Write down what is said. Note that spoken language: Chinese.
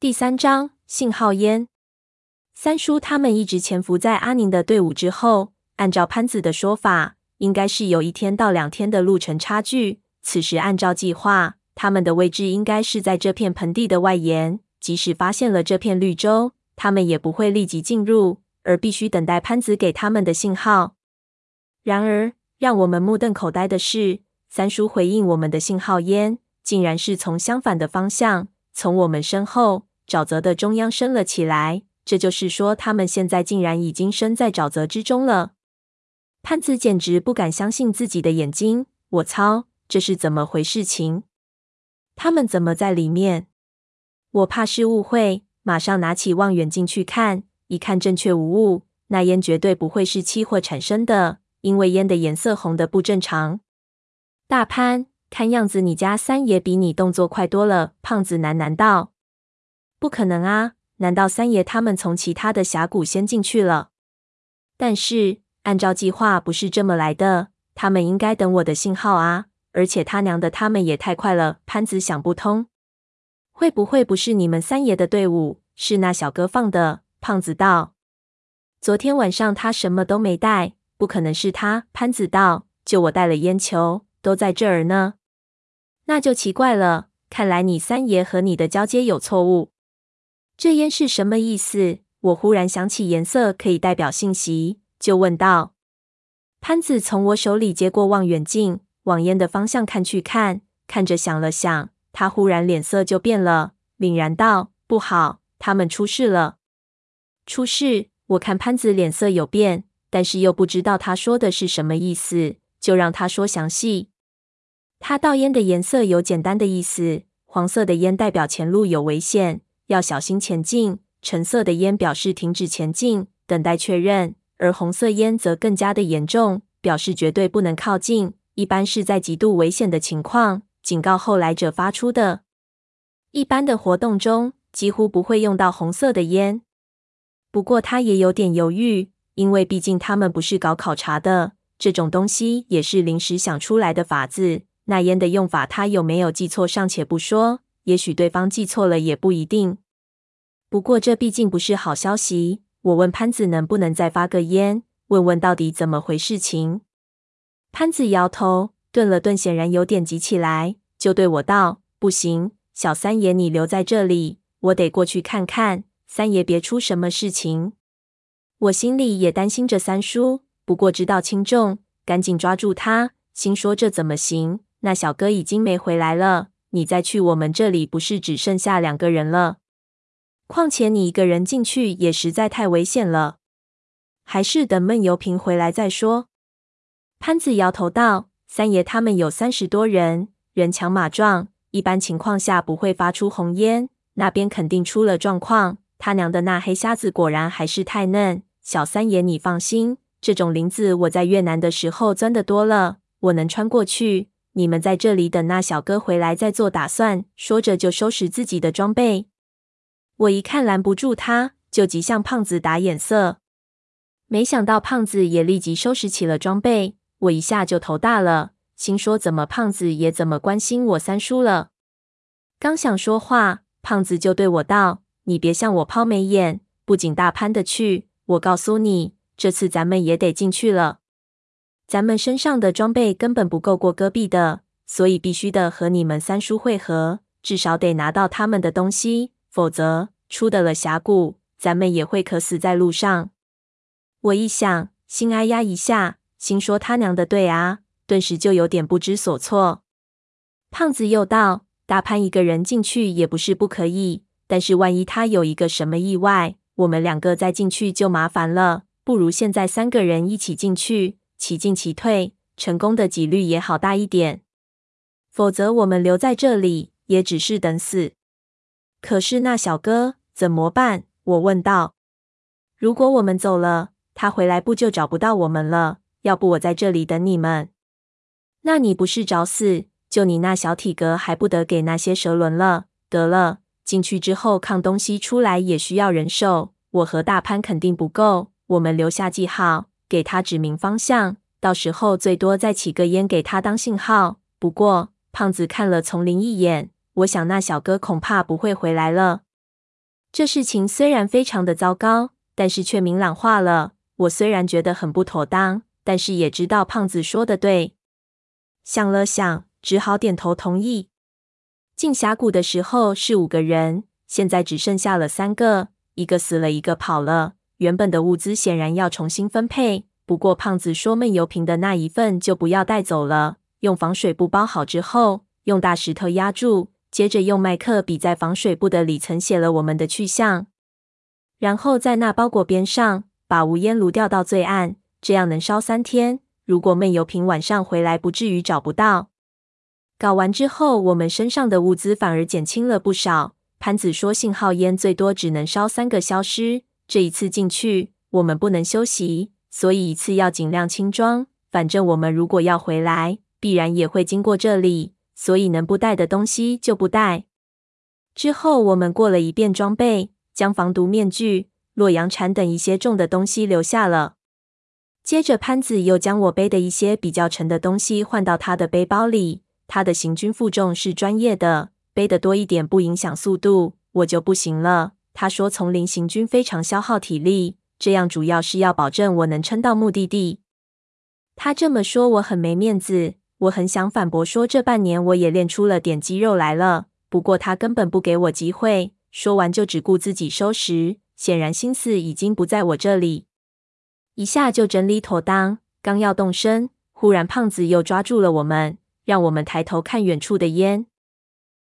第三章信号烟。三叔他们一直潜伏在阿宁的队伍之后。按照潘子的说法，应该是有一天到两天的路程差距。此时按照计划，他们的位置应该是在这片盆地的外沿。即使发现了这片绿洲，他们也不会立即进入，而必须等待潘子给他们的信号。然而，让我们目瞪口呆的是，三叔回应我们的信号烟，竟然是从相反的方向，从我们身后。沼泽的中央升了起来，这就是说，他们现在竟然已经身在沼泽之中了。潘子简直不敢相信自己的眼睛。我操，这是怎么回事情？他们怎么在里面？我怕是误会，马上拿起望远镜去看，一看正确无误，那烟绝对不会是起火产生的，因为烟的颜色红得不正常。大潘，看样子你家三爷比你动作快多了。胖子喃喃道。不可能啊！难道三爷他们从其他的峡谷先进去了？但是按照计划不是这么来的，他们应该等我的信号啊！而且他娘的，他们也太快了！潘子想不通，会不会不是你们三爷的队伍，是那小哥放的？胖子道：昨天晚上他什么都没带，不可能是他。潘子道：就我带了烟球，都在这儿呢。那就奇怪了，看来你三爷和你的交接有错误。这烟是什么意思？我忽然想起颜色可以代表信息，就问道。潘子从我手里接过望远镜，往烟的方向看去看，看着想了想，他忽然脸色就变了，凛然道：“不好，他们出事了！”出事？我看潘子脸色有变，但是又不知道他说的是什么意思，就让他说详细。他道烟的颜色有简单的意思，黄色的烟代表前路有危险。要小心前进，橙色的烟表示停止前进，等待确认；而红色烟则更加的严重，表示绝对不能靠近，一般是在极度危险的情况，警告后来者发出的。一般的活动中几乎不会用到红色的烟。不过他也有点犹豫，因为毕竟他们不是搞考察的，这种东西也是临时想出来的法子。那烟的用法他有没有记错尚且不说。也许对方记错了，也不一定。不过这毕竟不是好消息。我问潘子能不能再发个烟，问问到底怎么回事情。潘子摇头，顿了顿，显然有点急起来，就对我道：“不行，小三爷，你留在这里，我得过去看看，三爷别出什么事情。”我心里也担心着三叔，不过知道轻重，赶紧抓住他，心说这怎么行？那小哥已经没回来了。你再去，我们这里不是只剩下两个人了？况且你一个人进去也实在太危险了，还是等闷油瓶回来再说。潘子摇头道：“三爷他们有三十多人，人强马壮，一般情况下不会发出红烟，那边肯定出了状况。他娘的，那黑瞎子果然还是太嫩。小三爷你放心，这种林子我在越南的时候钻的多了，我能穿过去。”你们在这里等那小哥回来再做打算。说着就收拾自己的装备。我一看拦不住他，就急向胖子打眼色。没想到胖子也立即收拾起了装备。我一下就头大了，心说怎么胖子也怎么关心我三叔了？刚想说话，胖子就对我道：“你别向我抛媚眼，不仅大潘的去，我告诉你，这次咱们也得进去了。”咱们身上的装备根本不够过戈壁的，所以必须得和你们三叔会合，至少得拿到他们的东西，否则出得了峡谷，咱们也会渴死在路上。我一想，心哎呀一下，心说他娘的对啊，顿时就有点不知所措。胖子又道：“大潘一个人进去也不是不可以，但是万一他有一个什么意外，我们两个再进去就麻烦了。不如现在三个人一起进去。”其进其退，成功的几率也好大一点。否则我们留在这里也只是等死。可是那小哥怎么办？我问道。如果我们走了，他回来不就找不到我们了？要不我在这里等你们？那你不是找死？就你那小体格，还不得给那些蛇轮了？得了，进去之后抗东西出来也需要人手，我和大潘肯定不够。我们留下记号。给他指明方向，到时候最多再起个烟给他当信号。不过胖子看了丛林一眼，我想那小哥恐怕不会回来了。这事情虽然非常的糟糕，但是却明朗化了。我虽然觉得很不妥当，但是也知道胖子说的对。想了想，只好点头同意。进峡谷的时候是五个人，现在只剩下了三个，一个死了，一个跑了。原本的物资显然要重新分配，不过胖子说闷油瓶的那一份就不要带走了，用防水布包好之后，用大石头压住，接着用麦克笔在防水布的里层写了我们的去向，然后在那包裹边上把无烟炉调到最暗，这样能烧三天。如果闷油瓶晚上回来，不至于找不到。搞完之后，我们身上的物资反而减轻了不少。潘子说，信号烟最多只能烧三个消失。这一次进去，我们不能休息，所以一次要尽量轻装。反正我们如果要回来，必然也会经过这里，所以能不带的东西就不带。之后我们过了一遍装备，将防毒面具、洛阳铲等一些重的东西留下了。接着潘子又将我背的一些比较沉的东西换到他的背包里。他的行军负重是专业的，背得多一点不影响速度，我就不行了。他说：“丛林行军非常消耗体力，这样主要是要保证我能撑到目的地。”他这么说，我很没面子。我很想反驳说，这半年我也练出了点肌肉来了。不过他根本不给我机会，说完就只顾自己收拾，显然心思已经不在我这里。一下就整理妥当，刚要动身，忽然胖子又抓住了我们，让我们抬头看远处的烟。